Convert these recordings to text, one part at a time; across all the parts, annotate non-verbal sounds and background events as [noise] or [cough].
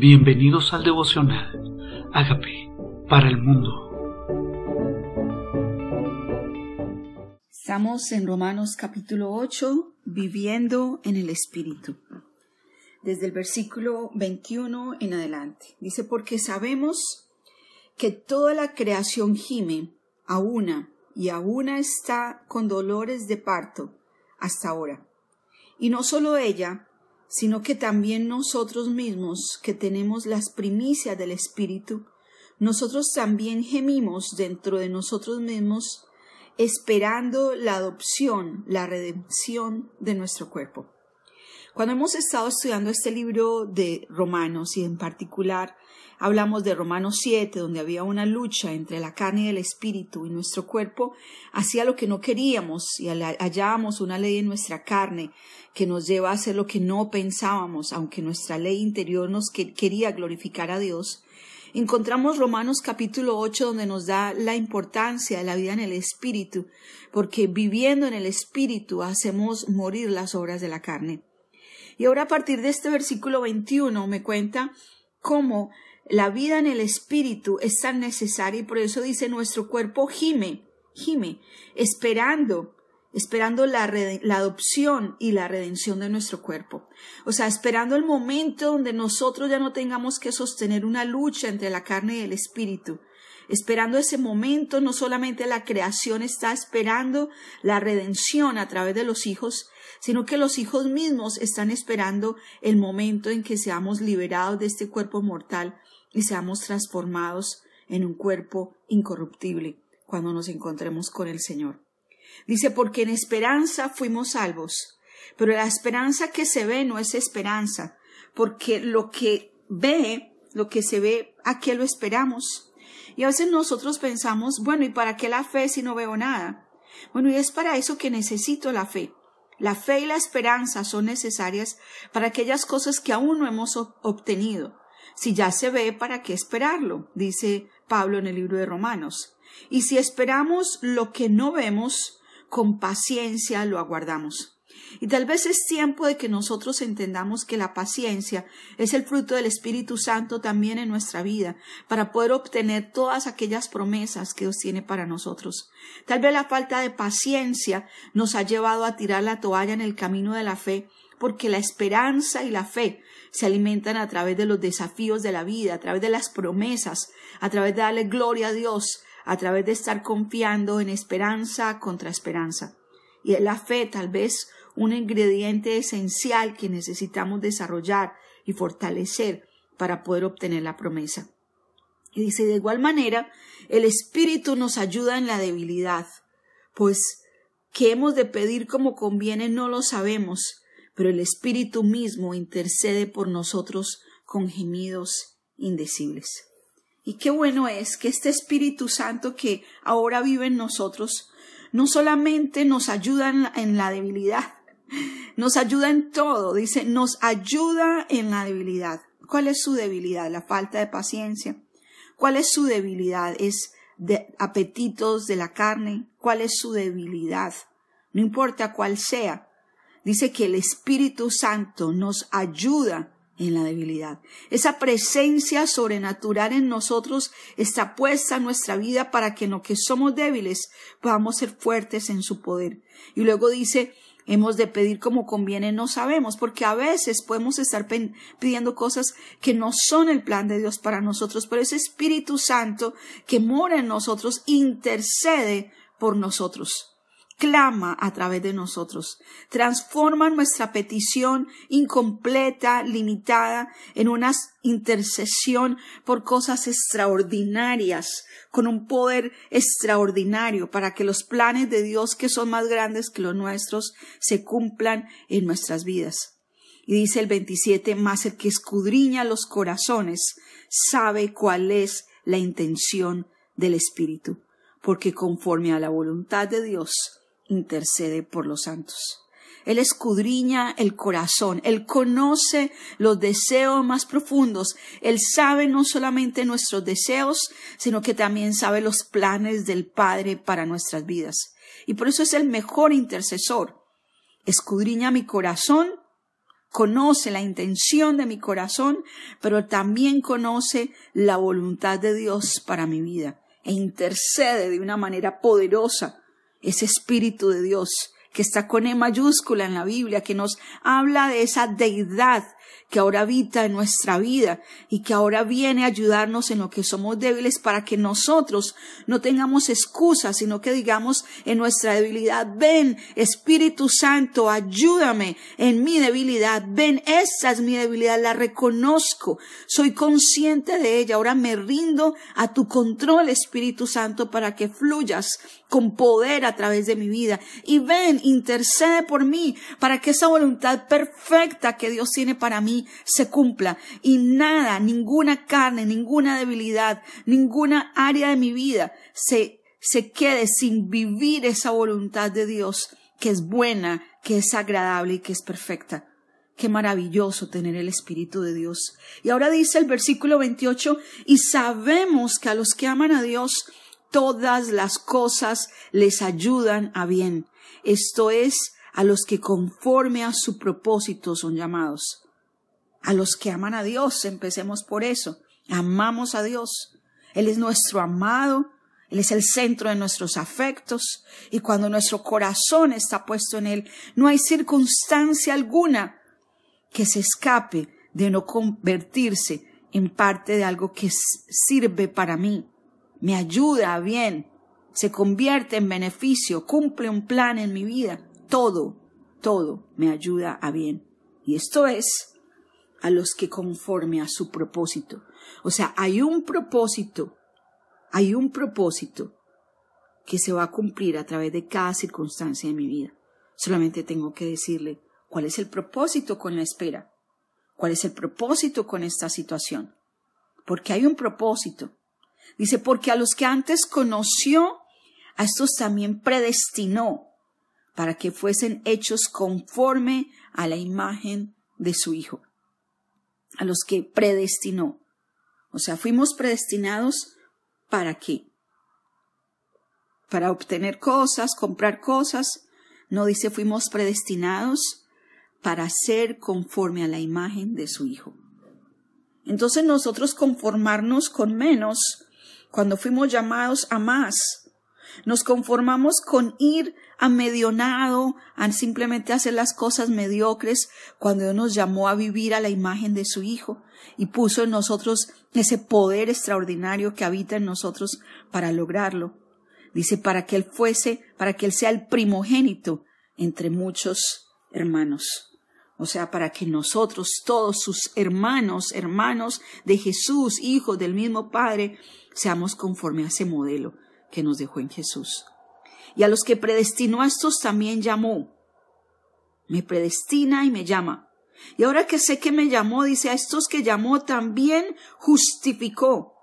Bienvenidos al devocional. Hágame para el mundo. Estamos en Romanos capítulo 8, viviendo en el Espíritu. Desde el versículo 21 en adelante. Dice, porque sabemos que toda la creación gime a una y a una está con dolores de parto hasta ahora. Y no solo ella, sino que también nosotros mismos, que tenemos las primicias del Espíritu, nosotros también gemimos dentro de nosotros mismos, esperando la adopción, la redención de nuestro cuerpo. Cuando hemos estado estudiando este libro de Romanos y en particular Hablamos de Romanos 7, donde había una lucha entre la carne y el espíritu y nuestro cuerpo hacía lo que no queríamos y hallábamos una ley en nuestra carne que nos lleva a hacer lo que no pensábamos, aunque nuestra ley interior nos quería glorificar a Dios. Encontramos Romanos capítulo 8 donde nos da la importancia de la vida en el Espíritu, porque viviendo en el Espíritu hacemos morir las obras de la carne. Y ahora a partir de este versículo 21 me cuenta cómo la vida en el espíritu es tan necesaria y por eso dice nuestro cuerpo gime, gime, esperando, esperando la, la, adopción y la redención de nuestro cuerpo. O sea, esperando el momento donde nosotros ya no tengamos que sostener una lucha entre la carne y el espíritu. Esperando ese momento, no solamente la creación está esperando la redención a través de los hijos, sino que los hijos mismos están esperando el momento en que seamos liberados de este cuerpo mortal y seamos transformados en un cuerpo incorruptible cuando nos encontremos con el Señor. Dice, porque en esperanza fuimos salvos, pero la esperanza que se ve no es esperanza, porque lo que ve, lo que se ve, ¿a qué lo esperamos? Y a veces nosotros pensamos, bueno, ¿y para qué la fe si no veo nada? Bueno, y es para eso que necesito la fe. La fe y la esperanza son necesarias para aquellas cosas que aún no hemos obtenido. Si ya se ve, ¿para qué esperarlo? dice Pablo en el libro de Romanos. Y si esperamos lo que no vemos, con paciencia lo aguardamos. Y tal vez es tiempo de que nosotros entendamos que la paciencia es el fruto del Espíritu Santo también en nuestra vida, para poder obtener todas aquellas promesas que Dios tiene para nosotros. Tal vez la falta de paciencia nos ha llevado a tirar la toalla en el camino de la fe, porque la esperanza y la fe se alimentan a través de los desafíos de la vida, a través de las promesas, a través de darle gloria a Dios, a través de estar confiando en esperanza contra esperanza. Y es la fe tal vez un ingrediente esencial que necesitamos desarrollar y fortalecer para poder obtener la promesa. Y dice, de igual manera, el Espíritu nos ayuda en la debilidad, pues que hemos de pedir como conviene no lo sabemos, pero el Espíritu mismo intercede por nosotros con gemidos indecibles. Y qué bueno es que este Espíritu Santo que ahora vive en nosotros no solamente nos ayuda en la, debilidad, nos ayuda en todo, dice, nos ayuda en la debilidad. ¿Cuál es su debilidad? La falta de paciencia. ¿Cuál es su debilidad? Es de apetitos de la carne. ¿Cuál es su debilidad? No importa cuál sea, dice que el Espíritu Santo nos ayuda en la debilidad. Esa presencia sobrenatural en nosotros está puesta en nuestra vida para que en lo que somos débiles podamos ser fuertes en su poder. Y luego dice, hemos de pedir como conviene, no sabemos, porque a veces podemos estar pidiendo cosas que no son el plan de Dios para nosotros, pero ese Espíritu Santo que mora en nosotros intercede por nosotros clama a través de nosotros. Transforma nuestra petición incompleta, limitada, en una intercesión por cosas extraordinarias, con un poder extraordinario para que los planes de Dios, que son más grandes que los nuestros, se cumplan en nuestras vidas. Y dice el 27, más el que escudriña los corazones sabe cuál es la intención del Espíritu, porque conforme a la voluntad de Dios, intercede por los santos. Él escudriña el corazón, Él conoce los deseos más profundos, Él sabe no solamente nuestros deseos, sino que también sabe los planes del Padre para nuestras vidas. Y por eso es el mejor intercesor. Escudriña mi corazón conoce la intención de mi corazón, pero también conoce la voluntad de Dios para mi vida e intercede de una manera poderosa ese Espíritu de Dios que está con E mayúscula en la Biblia, que nos habla de esa deidad que ahora habita en nuestra vida y que ahora viene a ayudarnos en lo que somos débiles para que nosotros no tengamos excusas, sino que digamos en nuestra debilidad, ven Espíritu Santo, ayúdame en mi debilidad, ven, esa es mi debilidad, la reconozco, soy consciente de ella, ahora me rindo a tu control Espíritu Santo para que fluyas con poder a través de mi vida. Y ven, intercede por mí para que esa voluntad perfecta que Dios tiene para mí se cumpla y nada, ninguna carne, ninguna debilidad, ninguna área de mi vida se, se quede sin vivir esa voluntad de Dios que es buena, que es agradable y que es perfecta. Qué maravilloso tener el Espíritu de Dios. Y ahora dice el versículo 28, y sabemos que a los que aman a Dios, todas las cosas les ayudan a bien. Esto es, a los que conforme a su propósito son llamados a los que aman a Dios. Empecemos por eso. Amamos a Dios. Él es nuestro amado. Él es el centro de nuestros afectos. Y cuando nuestro corazón está puesto en Él, no hay circunstancia alguna que se escape de no convertirse en parte de algo que sirve para mí. Me ayuda a bien. Se convierte en beneficio. Cumple un plan en mi vida. Todo, todo me ayuda a bien. Y esto es a los que conforme a su propósito. O sea, hay un propósito, hay un propósito que se va a cumplir a través de cada circunstancia de mi vida. Solamente tengo que decirle cuál es el propósito con la espera, cuál es el propósito con esta situación. Porque hay un propósito. Dice, porque a los que antes conoció, a estos también predestinó para que fuesen hechos conforme a la imagen de su Hijo a los que predestinó. O sea, fuimos predestinados para qué? Para obtener cosas, comprar cosas. No dice fuimos predestinados para ser conforme a la imagen de su Hijo. Entonces nosotros conformarnos con menos cuando fuimos llamados a más nos conformamos con ir a medionado, a simplemente hacer las cosas mediocres, cuando Dios nos llamó a vivir a la imagen de su Hijo y puso en nosotros ese poder extraordinario que habita en nosotros para lograrlo. Dice, para que Él fuese, para que Él sea el primogénito entre muchos hermanos. O sea, para que nosotros, todos sus hermanos, hermanos de Jesús, hijos del mismo Padre, seamos conforme a ese modelo que nos dejó en Jesús. Y a los que predestinó a estos también llamó. Me predestina y me llama. Y ahora que sé que me llamó, dice, a estos que llamó también justificó.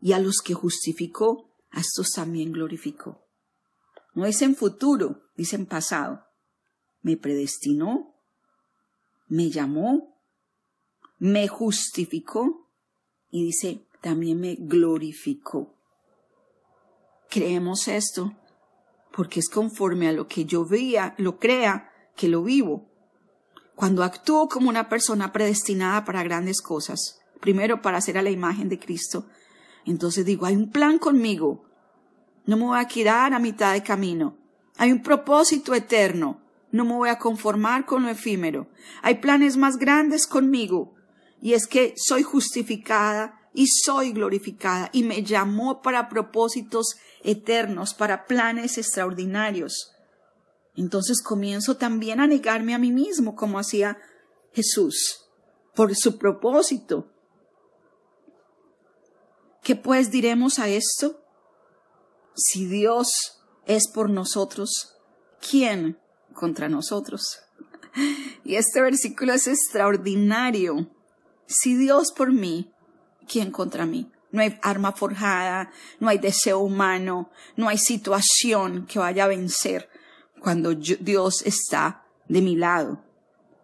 Y a los que justificó, a estos también glorificó. No es en futuro, dice en pasado. Me predestinó, me llamó, me justificó y dice, también me glorificó. Creemos esto porque es conforme a lo que yo veía, lo crea, que lo vivo. Cuando actúo como una persona predestinada para grandes cosas, primero para hacer a la imagen de Cristo, entonces digo, hay un plan conmigo. No me voy a quedar a mitad de camino. Hay un propósito eterno. No me voy a conformar con lo efímero. Hay planes más grandes conmigo. Y es que soy justificada y soy glorificada y me llamó para propósitos eternos, para planes extraordinarios. Entonces comienzo también a negarme a mí mismo como hacía Jesús, por su propósito. ¿Qué pues diremos a esto? Si Dios es por nosotros, ¿quién contra nosotros? [laughs] Y este versículo es extraordinario. Si Dios por mí, ¿quién contra mí? No hay arma forjada, no hay deseo humano, no hay situación que vaya a vencer cuando Dios está de mi lado.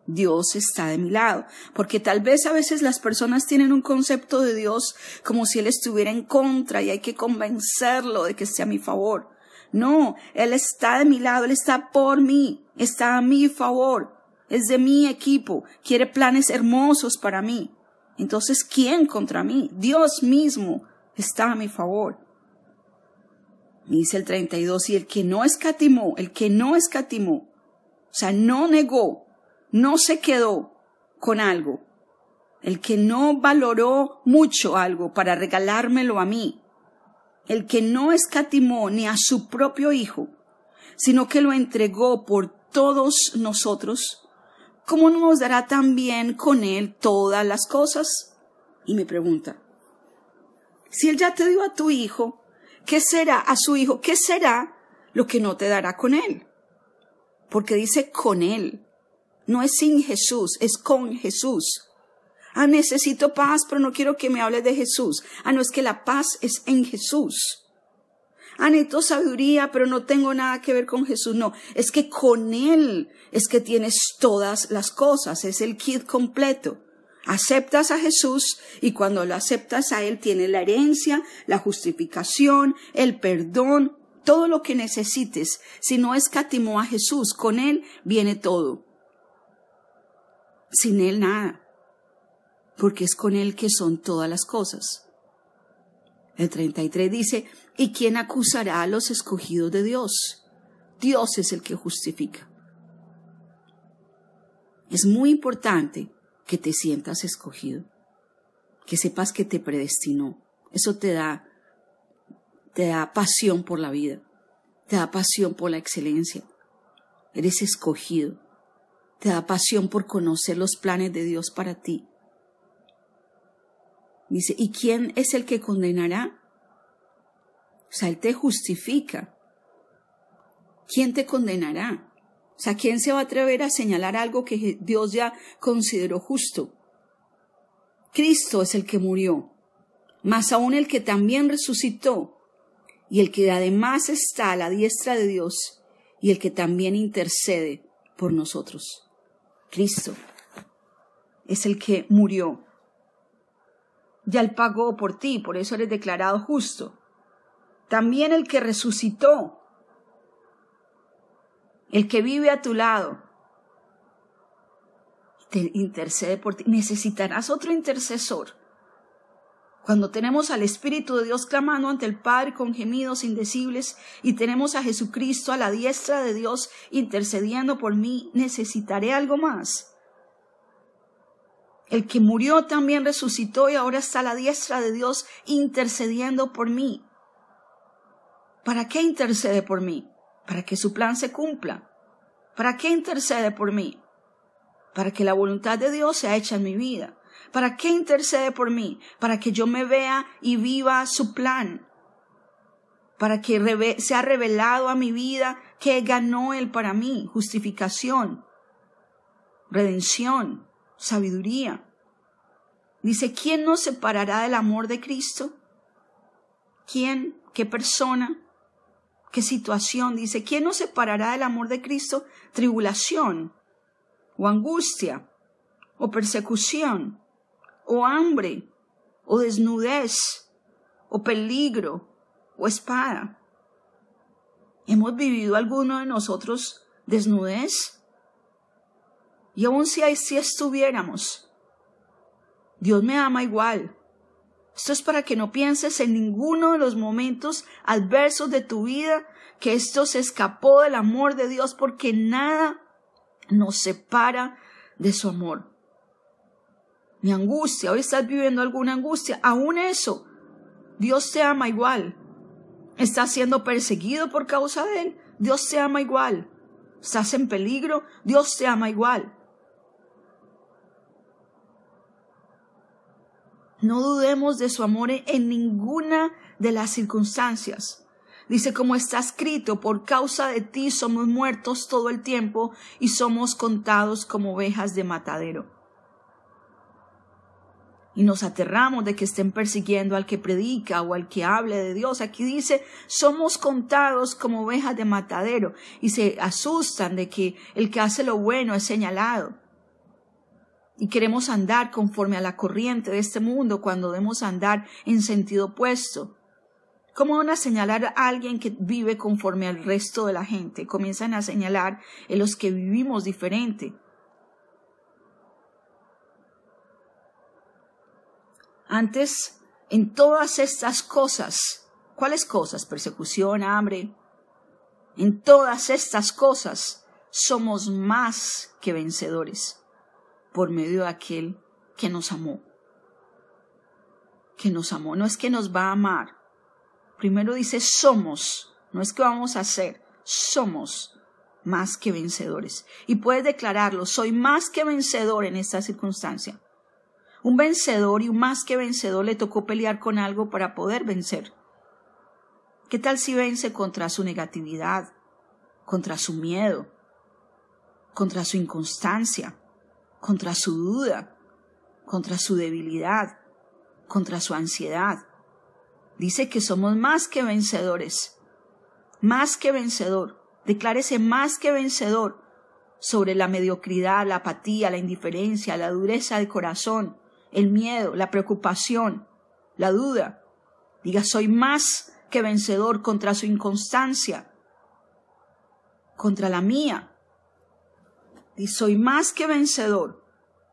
Dios está de mi lado, porque tal vez a veces las personas tienen un concepto de Dios como si Él estuviera en contra y hay que convencerlo de que esté a mi favor. No, Él está de mi lado, Él está por mí, está a mi favor. es de mi equipo, quiere planes hermosos para mí. Entonces, ¿quién contra mí? Dios mismo está a mi favor. Dice el 32, y el que no escatimó, el que no escatimó, o sea, no negó, no se quedó con algo, el que no valoró mucho algo para regalármelo a mí, el que no escatimó ni a su propio hijo, sino que lo entregó por todos nosotros, ¿cómo no nos dará también con él todas las cosas? Y me pregunta, si él ya te dio a tu hijo, ¿qué será a su hijo? ¿Qué será lo que no te dará con él? Porque dice con él. No es sin Jesús, es con Jesús. Ah, necesito paz, pero no quiero que me hables de Jesús. Ah, no es que la paz es en Jesús. Ah, necesito sabiduría, pero no tengo nada que ver con Jesús. No, es que con Él es que tienes todas las cosas, es el kit completo. Aceptas a Jesús y cuando lo aceptas a Él tienes la herencia, la justificación, el perdón, todo lo que necesites. Si no escatimó a Jesús, con Él viene todo. Sin Él nada porque es con Él que son todas las cosas. El 33 dice, ¿y quién acusará a los escogidos de Dios? Dios es el que justifica. Es muy importante que te sientas escogido, que sepas que te predestinó. Eso te da, te da pasión por la vida, te da pasión por la excelencia. Eres escogido, te da pasión por conocer los planes de Dios para ti. Dice, ¿y quién es el que condenará? O sea, Él te justifica. ¿Quién te condenará? O sea, ¿quién se va a atrever a señalar algo que Dios ya consideró justo? Cristo es el que murió, más aún el que también resucitó, y el que además está a la diestra de Dios, y el que también intercede por nosotros. Cristo es el que murió ya él pagó por ti, por eso eres declarado justo. También el que resucitó, el que vive a tu lado, te intercede por ti. Necesitarás otro intercesor. Cuando tenemos al Espíritu de Dios clamando ante el Padre con gemidos indecibles y tenemos a Jesucristo a la diestra de Dios intercediendo por mí, necesitaré algo más. El que murió también resucitó y ahora está a la diestra de Dios intercediendo por mí. ¿Para qué intercede por mí? Para que su plan se cumpla. ¿Para qué intercede por mí? Para que la voluntad de Dios sea hecha en mi vida. ¿Para qué intercede por mí? Para que yo me vea y viva su plan. Para que sea revelado a mi vida que ganó Él para mí. Justificación, redención, sabiduría. Dice, ¿quién nos separará del amor de Cristo? ¿Quién? ¿Qué persona? ¿Qué situación? Dice, ¿quién nos separará del amor de Cristo? Tribulación, o angustia, o persecución, o hambre, o desnudez, o peligro, o espada. ¿Hemos vivido alguno de nosotros desnudez? Y aun si, si estuviéramos, Dios me ama igual. Esto es para que no pienses en ninguno de los momentos adversos de tu vida que esto se escapó del amor de Dios porque nada nos separa de su amor. Mi angustia, hoy estás viviendo alguna angustia, aún eso, Dios te ama igual. Estás siendo perseguido por causa de Él, Dios te ama igual. Estás en peligro, Dios te ama igual. No dudemos de su amor en ninguna de las circunstancias. Dice, como está escrito, por causa de ti somos muertos todo el tiempo y somos contados como ovejas de matadero. Y nos aterramos de que estén persiguiendo al que predica o al que hable de Dios. Aquí dice, somos contados como ovejas de matadero. Y se asustan de que el que hace lo bueno es señalado y queremos andar conforme a la corriente de este mundo cuando debemos andar en sentido opuesto. ¿Cómo van a señalar a alguien que vive conforme al resto de la gente? Comienzan a señalar a los que vivimos diferente. Antes, en todas estas cosas, ¿cuáles cosas? Persecución, hambre, en todas estas cosas somos más que vencedores por medio de aquel que nos amó. Que nos amó. No es que nos va a amar. Primero dice somos. No es que vamos a ser. Somos más que vencedores. Y puedes declararlo, soy más que vencedor en esta circunstancia. Un vencedor y un más que vencedor le tocó pelear con algo para poder vencer. ¿Qué tal si vence contra su negatividad, contra su miedo, contra su inconstancia, contra su duda, contra su debilidad, contra su ansiedad? Dice que somos más que vencedores, más que vencedor. Declárese más que vencedor sobre la mediocridad, la apatía, la indiferencia, la dureza de corazón, el miedo, la preocupación, la duda. Diga, soy más que vencedor contra su inconstancia, contra la mía. Y soy más que vencedor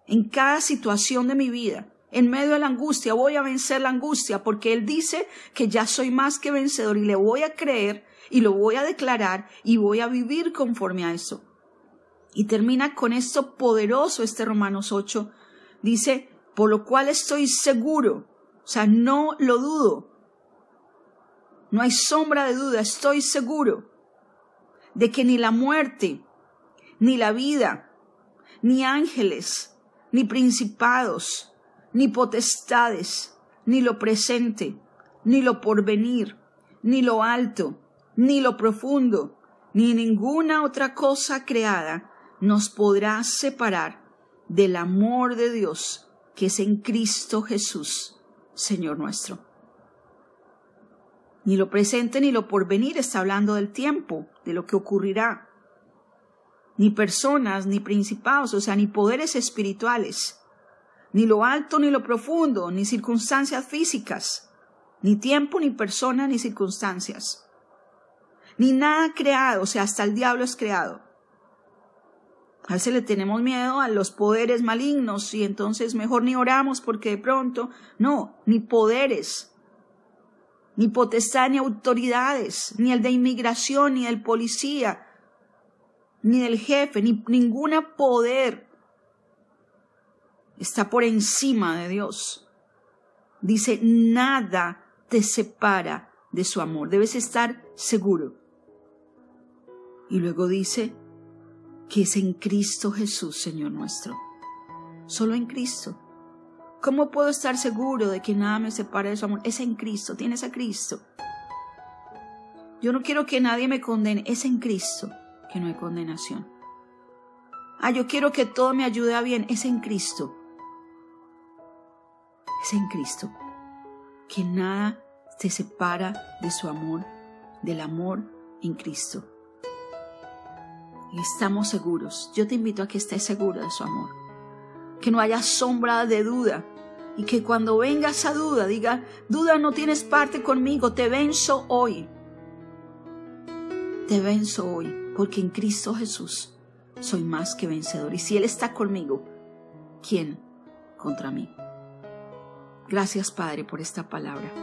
en cada situación de mi vida. En medio de la angustia voy a vencer la angustia porque Él dice que ya soy más que vencedor y le voy a creer y lo voy a declarar y voy a vivir conforme a eso. Y termina con esto poderoso este Romanos 8. Dice, por lo cual estoy seguro, o sea, no lo dudo. No hay sombra de duda, estoy seguro de que ni la muerte, ni la vida, ni ángeles, ni principados, ni potestades, ni lo presente, ni lo porvenir, ni lo alto, ni lo profundo, ni ninguna otra cosa creada nos podrá separar del amor de Dios que es en Cristo Jesús, Señor nuestro. Ni lo presente ni lo porvenir está hablando del tiempo, de lo que ocurrirá. Ni personas, ni principados, o sea, ni poderes espirituales, ni lo alto ni lo profundo, ni circunstancias físicas, ni tiempo, ni persona, ni circunstancias ni nada creado, o sea, hasta el diablo es creado. A veces le tenemos miedo a los poderes malignos y entonces mejor ni oramos porque de pronto, no, ni poderes, ni potestad, ni autoridades, ni el de inmigración, ni el policía, ni del jefe, ni ninguna poder está por encima de Dios. Dice, nada te separa de su amor. Debes estar seguro. Y luego dice que es en Cristo Jesús, Señor nuestro. Solo en Cristo. ¿Cómo puedo estar seguro de que nada me separe de su amor? Es en Cristo, tienes a Cristo. Yo no quiero que nadie me condene, es en Cristo que no hay condenación. Ah, yo quiero que todo me ayude a bien, es en Cristo. Es en Cristo. Que nada te separa de su amor, del amor en Cristo y estamos seguros. Yo te invito a que estés seguro de su amor. Que no haya sombra de duda y que cuando venga esa duda diga, duda no tienes parte conmigo, te venzo hoy. Te venzo hoy porque en Cristo Jesús soy más que vencedor. Y si Él está conmigo, ¿quién contra mí? Gracias Padre por esta palabra.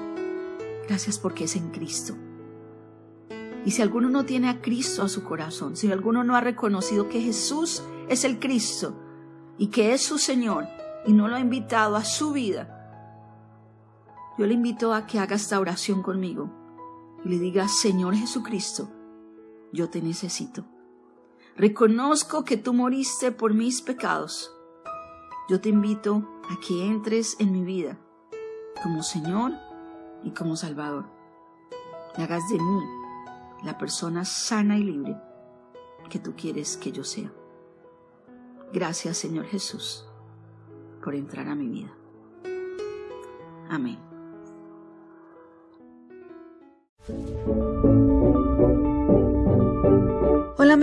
Gracias porque es en Cristo. Y si alguno no tiene a Cristo a su corazón, si alguno no ha reconocido que Jesús es el Cristo y que es su Señor y no lo ha invitado a su vida, yo le invito a que haga esta oración conmigo y le diga, Señor Jesucristo, yo te necesito. Reconozco que tú moriste por mis pecados. Yo te invito a que entres en mi vida como Señor y como Salvador. Y hagas de mí la persona sana y libre que tú quieres que yo sea. Gracias Señor Jesús por entrar a mi vida. Amén.